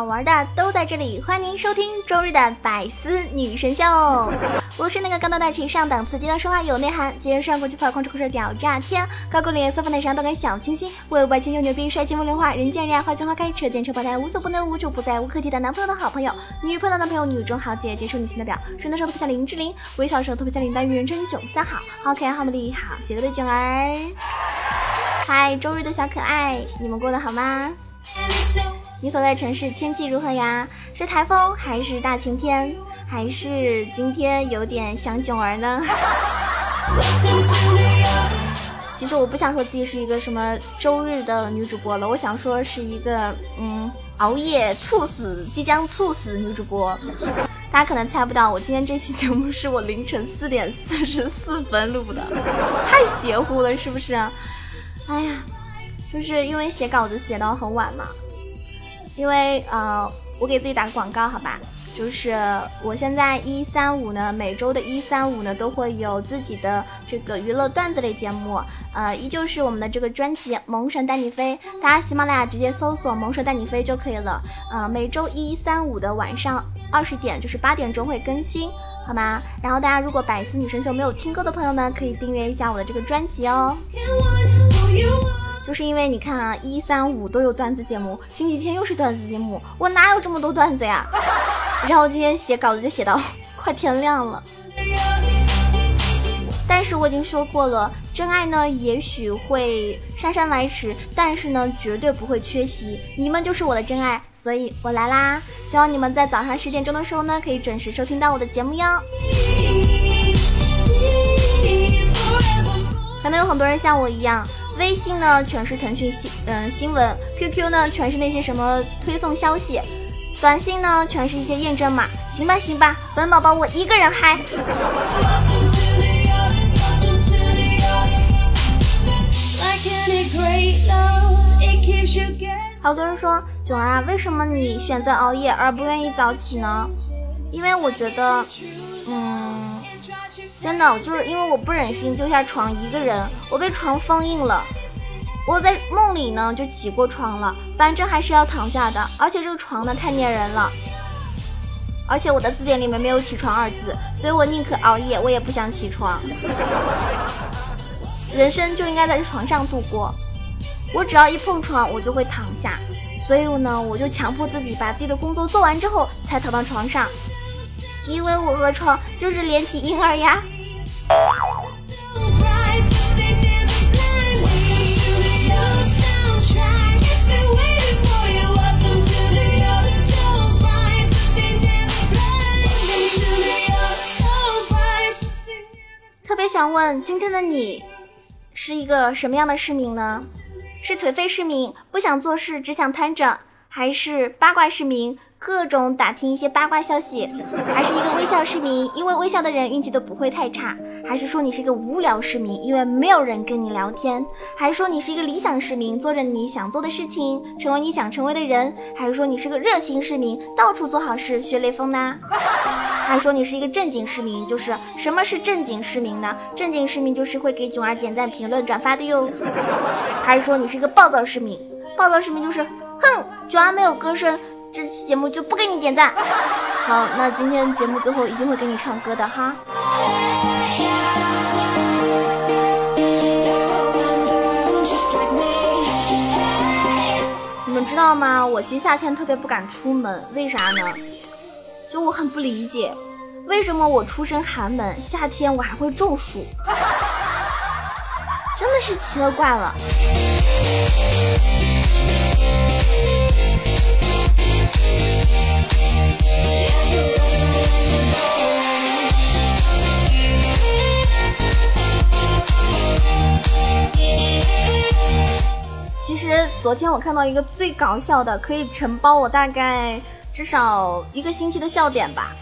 好玩的都在这里，欢迎您收听周日的百思女神秀。我是那个高大大气上档次、低调说话有内涵、今天上国际范、控制酷帅屌炸天、高贵脸色放在上都跟小清新、为外清又牛逼、帅气风流话、人见人爱、花见花开、车见车爆胎、无所不能、无处不在、无可替代男朋友的好朋友、女朋友的男朋友、女中豪杰、接受女性的表、顺的时候特别像林志玲，微笑时候特别像林黛玉，人称囧三好，好可爱、好美丽、好邪恶的囧儿。嗨，周日的小可爱，你们过得好吗？你所在城市天气如何呀？是台风还是大晴天？还是今天有点想囧儿呢？其实我不想说自己是一个什么周日的女主播了，我想说是一个嗯熬夜猝死、即将猝死女主播。大家可能猜不到，我今天这期节目是我凌晨四点四十四分录的，太邪乎了，是不是？哎呀，就是因为写稿子写到很晚嘛。因为呃，我给自己打个广告，好吧，就是我现在一三五呢，每周的一三五呢都会有自己的这个娱乐段子类节目，呃，依旧是我们的这个专辑《萌神带你飞》，大家喜马拉雅直接搜索《萌神带你飞》就可以了。呃，每周一三五的晚上二十点，就是八点钟会更新，好吗？然后大家如果百思女神秀没有听够的朋友呢，可以订阅一下我的这个专辑哦。就是因为你看啊，一三五都有段子节目，星期天又是段子节目，我哪有这么多段子呀？然后今天写稿子就写到快天亮了。但是我已经说过了，真爱呢也许会姗姗来迟，但是呢绝对不会缺席。你们就是我的真爱，所以我来啦！希望你们在早上十点钟的时候呢，可以准时收听到我的节目哟。可能有很多人像我一样。微信呢全是腾讯新嗯新闻，QQ 呢全是那些什么推送消息，短信呢全是一些验证码。行吧行吧，本宝宝我一个人嗨。好多人说囧儿啊，为什么你选择熬夜而不愿意早起呢？因为我觉得，嗯。真的，就是因为我不忍心丢下床一个人，我被床封印了。我在梦里呢就挤过床了，反正还是要躺下的。而且这个床呢太粘人了，而且我的字典里面没有起床二字，所以我宁可熬夜，我也不想起床。人生就应该在床上度过，我只要一碰床，我就会躺下。所以呢，我就强迫自己把自己的工作做完之后才躺到床上。因为我和床就是连体婴儿呀。特别想问，今天的你是一个什么样的市民呢？是颓废市民，不想做事，只想瘫着，还是八卦市民？各种打听一些八卦消息，还是一个微笑市民，因为微笑的人运气都不会太差；还是说你是一个无聊市民，因为没有人跟你聊天；还是说你是一个理想市民，做着你想做的事情，成为你想成为的人；还是说你是个热情市民，到处做好事，学雷锋呢？还是说你是一个正经市民？就是什么是正经市民呢？正经市民就是会给囧儿点赞、评论、转发的哟。还是说你是一个暴躁市民？暴躁市民就是，哼，囧儿没有歌声。这期节目就不给你点赞。好，那今天节目最后一定会给你唱歌的哈。你们知道吗？我其实夏天特别不敢出门，为啥呢？就我很不理解，为什么我出身寒门，夏天我还会中暑？真的是奇了怪了。其实昨天我看到一个最搞笑的，可以承包我大概至少一个星期的笑点吧。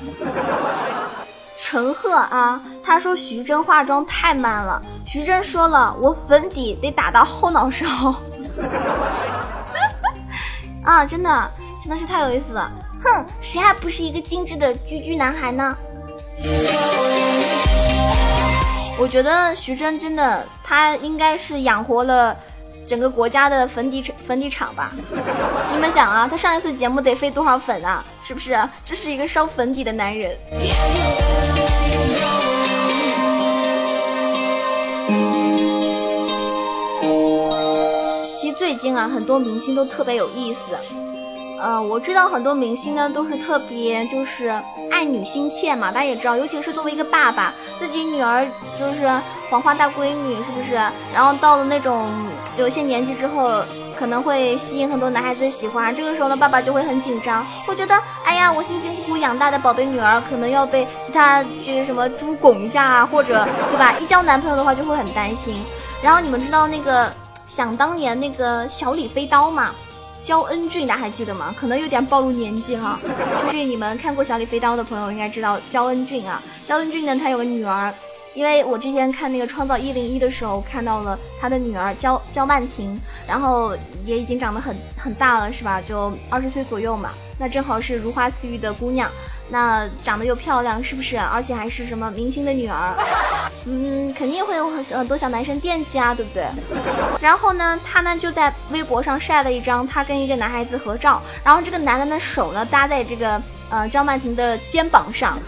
陈赫啊，他说徐峥化妆太慢了。徐峥说了，我粉底得打到后脑勺。啊，真的，真的是太有意思了。哼，谁还不是一个精致的居居男孩呢？我觉得徐峥真的，他应该是养活了整个国家的粉底粉底厂吧？你们想啊，他上一次节目得费多少粉啊？是不是？这是一个烧粉底的男人。其实最近啊，很多明星都特别有意思。呃，我知道很多明星呢都是特别就是爱女心切嘛，大家也知道，尤其是作为一个爸爸，自己女儿就是黄花大闺女，是不是？然后到了那种有些年纪之后，可能会吸引很多男孩子的喜欢，这个时候呢，爸爸就会很紧张，会觉得，哎呀，我辛辛苦苦养大的宝贝女儿，可能要被其他这个什么猪拱一下啊，或者对吧？一交男朋友的话就会很担心。然后你们知道那个想当年那个小李飞刀吗？焦恩俊，大家还记得吗？可能有点暴露年纪哈。就是你们看过《小李飞刀》的朋友应该知道焦恩俊啊。焦恩俊呢，他有个女儿，因为我之前看那个《创造一零一》的时候看到了他的女儿焦焦曼婷，然后也已经长得很很大了，是吧？就二十岁左右嘛。那正好是如花似玉的姑娘，那长得又漂亮，是不是？而且还是什么明星的女儿，嗯，肯定会有很很多小男生惦记啊，对不对？然后呢，她呢就在微博上晒了一张她跟一个男孩子合照，然后这个男的的手呢搭在这个呃张曼婷的肩膀上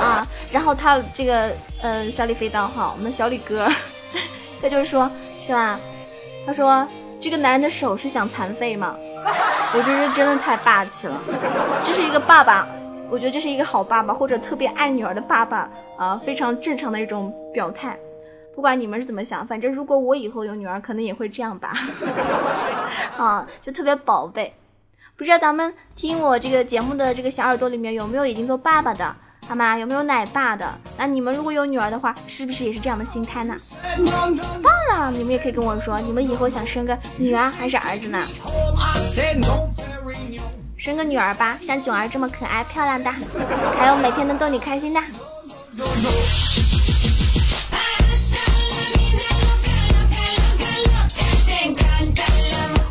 啊，然后他这个呃小李飞刀哈，我们小李哥，他就说是吧？他说这个男人的手是想残废吗？我觉得真的太霸气了，这是一个爸爸，我觉得这是一个好爸爸，或者特别爱女儿的爸爸啊，非常正常的一种表态。不管你们是怎么想，反正如果我以后有女儿，可能也会这样吧。啊，就特别宝贝。不知道咱们听我这个节目的这个小耳朵里面有没有已经做爸爸的？好吗？有没有奶爸的？那你们如果有女儿的话，是不是也是这样的心态呢？当然，你们也可以跟我说，你们以后想生个女儿还是儿子呢？生个女儿吧，像囧儿这么可爱漂亮的，还有每天能逗你开心的。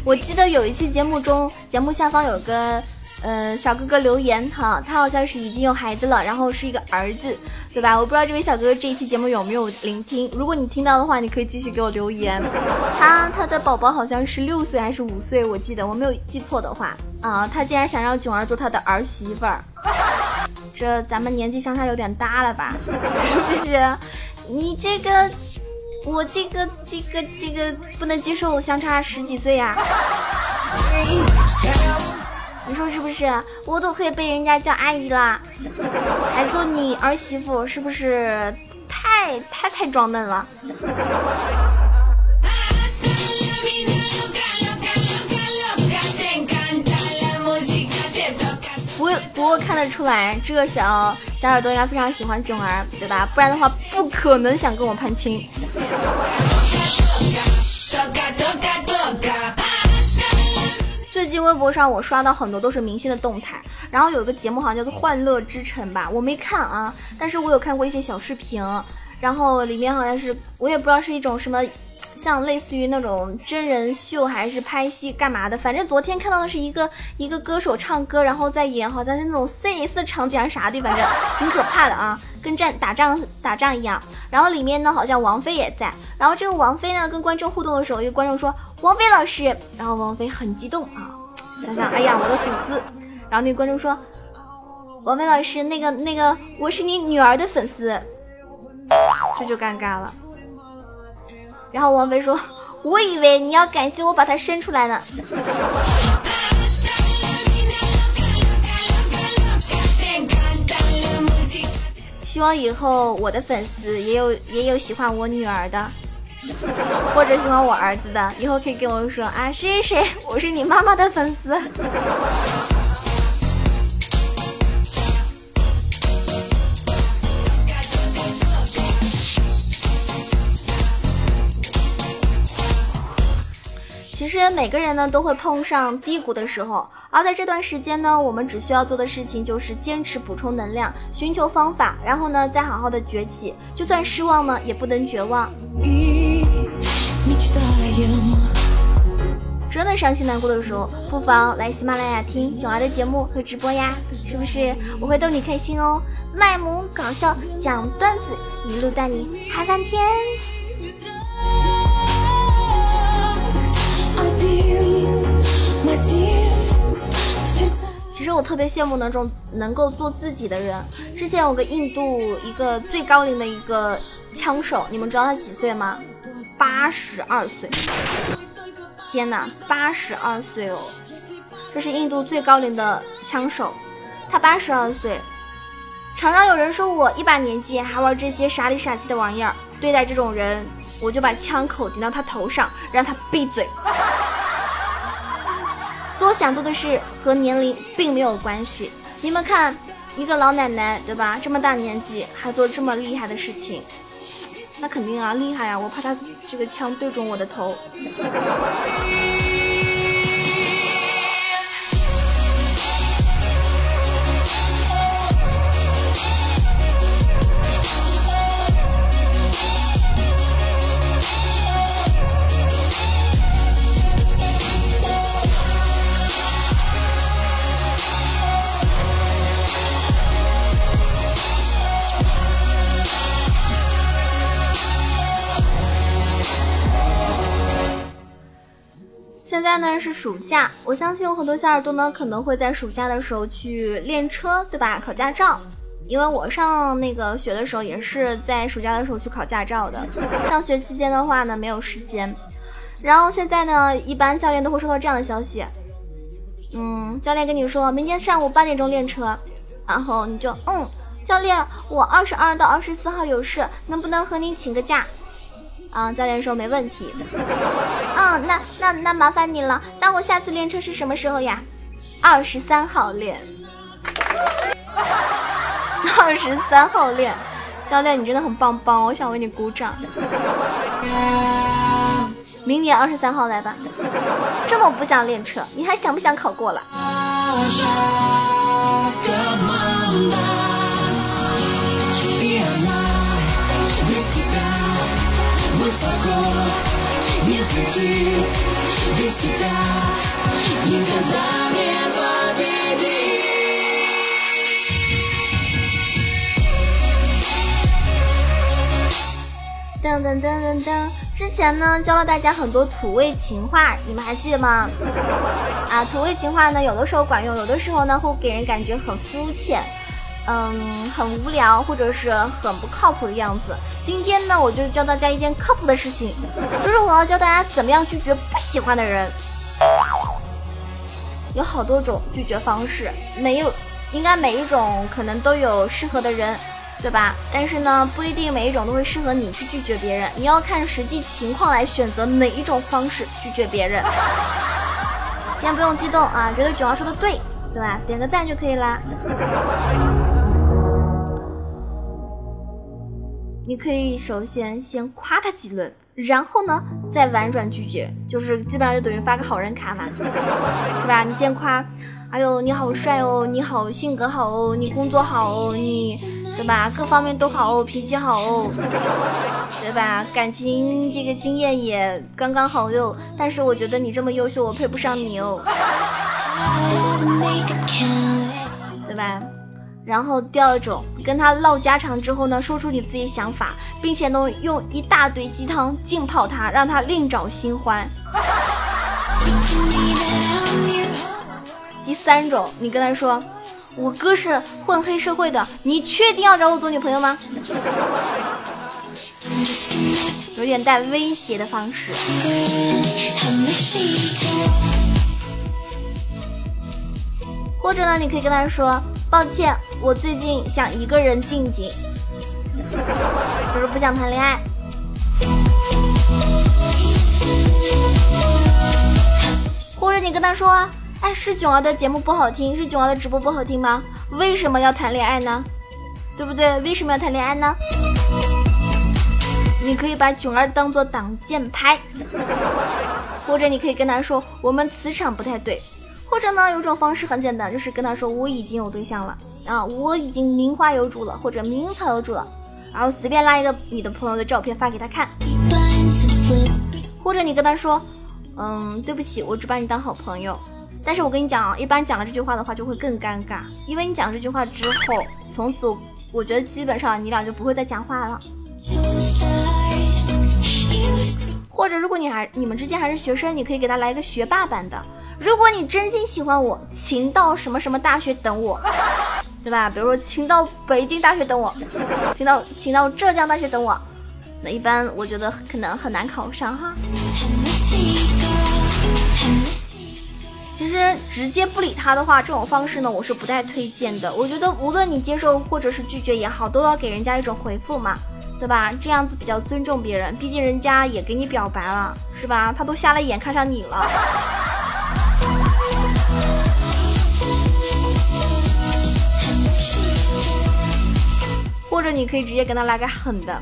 我记得有一期节目中，节目下方有个。嗯，小哥哥留言哈，他好像是已经有孩子了，然后是一个儿子，对吧？我不知道这位小哥哥这一期节目有没有聆听，如果你听到的话，你可以继续给我留言。他他的宝宝好像是六岁还是五岁，我记得我没有记错的话啊，他竟然想让囧儿做他的儿媳妇儿，这咱们年纪相差有点大了吧？是不是？你这个，我这个这个这个不能接受相差十几岁呀。你说是不是？我都可以被人家叫阿姨了，还做你儿媳妇，是不是太太太装嫩了？不不过看得出来，这个小小耳朵应该非常喜欢囧儿，对吧？不然的话，不可能想跟我攀亲。近微博上我刷到很多都是明星的动态，然后有一个节目好像叫做《欢乐之城》吧，我没看啊，但是我有看过一些小视频，然后里面好像是我也不知道是一种什么，像类似于那种真人秀还是拍戏干嘛的，反正昨天看到的是一个一个歌手唱歌，然后在演好像是那种 CS 场景还是啥的，反正挺可怕的啊，跟战打仗打仗一样。然后里面呢好像王菲也在，然后这个王菲呢跟观众互动的时候，一个观众说王菲老师，然后王菲很激动啊。想想，哎呀，我的粉丝。然后那个观众说：“王菲老师，那个那个，我是你女儿的粉丝。”这就尴尬了。然后王菲说：“我以为你要感谢我把她生出来呢。”希望以后我的粉丝也有也有喜欢我女儿的。或者喜欢我儿子的，以后可以跟我说啊，谁谁谁，我是你妈妈的粉丝。其实每个人呢都会碰上低谷的时候，而在这段时间呢，我们只需要做的事情就是坚持补充能量，寻求方法，然后呢再好好的崛起。就算失望呢，也不能绝望。真的伤心难过的时候，不妨来喜马拉雅听囧儿的节目和直播呀，是不是？我会逗你开心哦，卖萌搞笑讲段子，一路带你嗨翻天。其实我特别羡慕那种能够做自己的人。之前有个印度一个最高龄的一个枪手，你们知道他几岁吗？八十二岁。天哪，八十二岁哦！这是印度最高龄的枪手，他八十二岁。常常有人说我一把年纪还玩这些傻里傻气的玩意儿，对待这种人，我就把枪口顶到他头上，让他闭嘴。做想做的事和年龄并没有关系。你们看，一个老奶奶，对吧？这么大年纪还做这么厉害的事情。那肯定啊，厉害啊！我怕他这个枪对准我的头。是暑假，我相信有很多小耳朵呢可能会在暑假的时候去练车，对吧？考驾照，因为我上那个学的时候也是在暑假的时候去考驾照的。上学期间的话呢没有时间，然后现在呢一般教练都会收到这样的消息，嗯，教练跟你说明天上午八点钟练车，然后你就嗯，教练我二十二到二十四号有事，能不能和你请个假？啊，教练说没问题。嗯，那那那麻烦你了。那我下次练车是什么时候呀？二十三号练。二十三号练，教练你真的很棒棒，我想为你鼓掌。明年二十三号来吧。这么不想练车，你还想不想考过了？噔噔噔噔噔！之前呢教了大家很多土味情话，你们还记得吗？啊，土味情话呢有的时候管用，有的时候呢会给人感觉很肤浅。嗯，很无聊或者是很不靠谱的样子。今天呢，我就教大家一件靠谱的事情，就是我要教大家怎么样拒绝不喜欢的人。有好多种拒绝方式，没有，应该每一种可能都有适合的人，对吧？但是呢，不一定每一种都会适合你去拒绝别人，你要看实际情况来选择哪一种方式拒绝别人。先不用激动啊，觉得九儿说的对，对吧？点个赞就可以啦。你可以首先先夸他几轮，然后呢再婉转拒绝，就是基本上就等于发个好人卡嘛，是吧？你先夸，哎呦你好帅哦，你好性格好哦，你工作好哦，你对吧？各方面都好哦，脾气好哦，对吧？感情这个经验也刚刚好哟，但是我觉得你这么优秀，我配不上你哦，对吧？然后第二种，跟他唠家常之后呢，说出你自己想法，并且呢用一大堆鸡汤浸泡他，让他另找新欢。第三种，你跟他说，我哥是混黑社会的，你确定要找我做女朋友吗？有点带威胁的方式。或者呢，你可以跟他说，抱歉，我最近想一个人静静，就是不想谈恋爱。或者你跟他说，哎，是囧儿的节目不好听，是囧儿的直播不好听吗？为什么要谈恋爱呢？对不对？为什么要谈恋爱呢？你可以把囧儿当做挡箭牌，或者你可以跟他说我们磁场不太对，或者呢有种方式很简单，就是跟他说我已经有对象了啊，我已经名花有主了，或者名草有主了，然后随便拉一个你的朋友的照片发给他看，或者你跟他说，嗯，对不起，我只把你当好朋友。但是我跟你讲啊，一般讲了这句话的话就会更尴尬，因为你讲这句话之后，从此我觉得基本上你俩就不会再讲话了。或者如果你还你们之间还是学生，你可以给他来一个学霸版的。如果你真心喜欢我，请到什么什么大学等我，对吧？比如说请到北京大学等我，请到请到浙江大学等我。那一般我觉得可能很难考上哈。其实直接不理他的话，这种方式呢，我是不太推荐的。我觉得无论你接受或者是拒绝也好，都要给人家一种回复嘛，对吧？这样子比较尊重别人，毕竟人家也给你表白了，是吧？他都瞎了眼看上你了。或者你可以直接跟他来个狠的，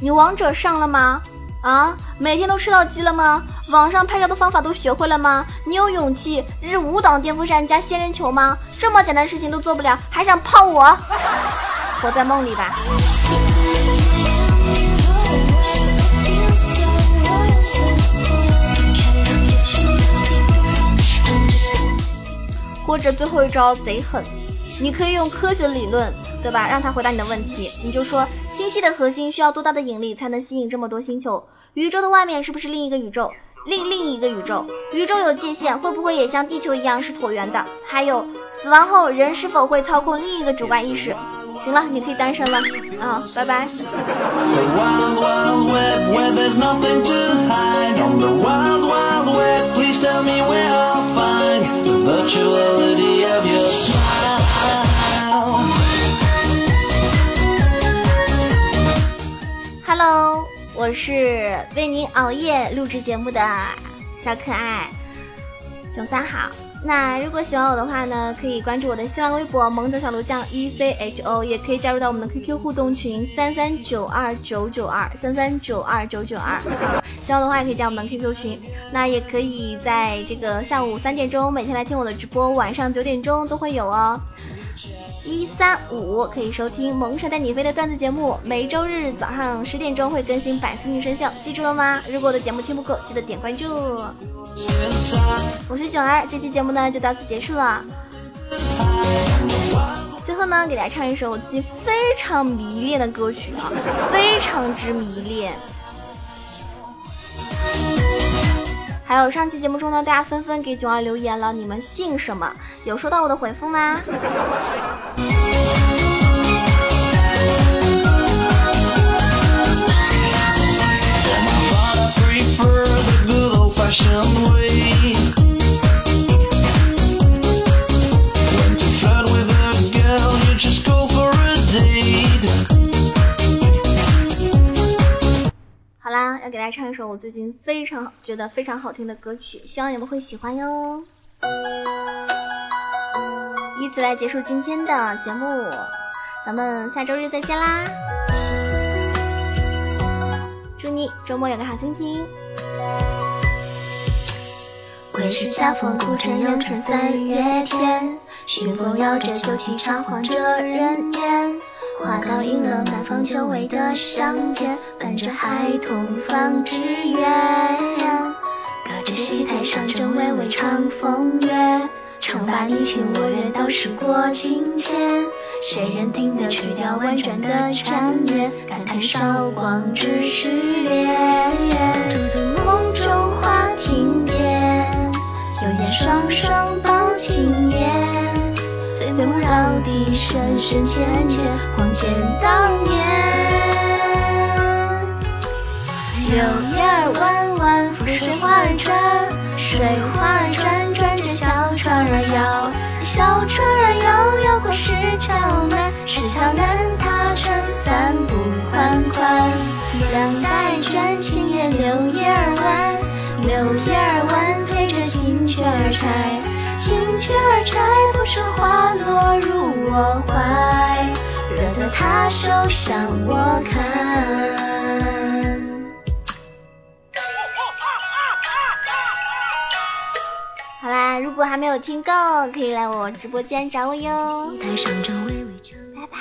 你王者上了吗？啊，每天都吃到鸡了吗？网上拍照的方法都学会了吗？你有勇气日五档电风扇加仙人球吗？这么简单的事情都做不了，还想泡我？活在梦里吧。或者最后一招贼狠，你可以用科学理论。对吧？让他回答你的问题，你就说星系的核心需要多大的引力才能吸引这么多星球？宇宙的外面是不是另一个宇宙？另另一个宇宙？宇宙有界限，会不会也像地球一样是椭圆的？还有死亡后人是否会操控另一个主观意识？行了，你可以单身了啊，拜拜。是为您熬夜录制节目的小可爱九三好。那如果喜欢我的话呢，可以关注我的新浪微博“萌种小炉酱 E C H O”，也可以加入到我们的 QQ 互动群三三九二九九二三三九二九九二。喜欢的话也可以加我们 QQ 群。那也可以在这个下午三点钟每天来听我的直播，晚上九点钟都会有哦。一三五可以收听萌神带你飞的段子节目，每周日早上十点钟会更新百思女神秀，记住了吗？如果我的节目听不够，记得点关注。我是九儿，这期节目呢就到此结束了。最后呢，给大家唱一首我自己非常迷恋的歌曲啊，非常之迷恋。还有上期节目中呢，大家纷纷给囧儿留言了，你们姓什么？有收到我的回复吗？家唱一首我最近非常觉得非常好听的歌曲，希望你们会喜欢哟。以此来结束今天的节目，咱们下周日再见啦！祝你周末有个好心情。归时恰逢古城阳春三月天，熏风摇着酒旗茶晃着人间。花糕映了满房久违的香甜，伴着孩童放纸鸢。隔着戏台上正微微唱风月，唱罢你情我愿，到时过境迁。谁人听得曲调婉转的缠绵，感叹韶光只虚恋。独醉梦中花亭边，有言双双抱青烟。到底，深深浅浅，恍见当年。柳叶儿弯弯，拂水花儿转，水花儿转，转着小船儿摇，小船这花落入我怀，惹得他受伤。我看好啦，如果还没有听够，可以来我直播间找我哟。拜拜。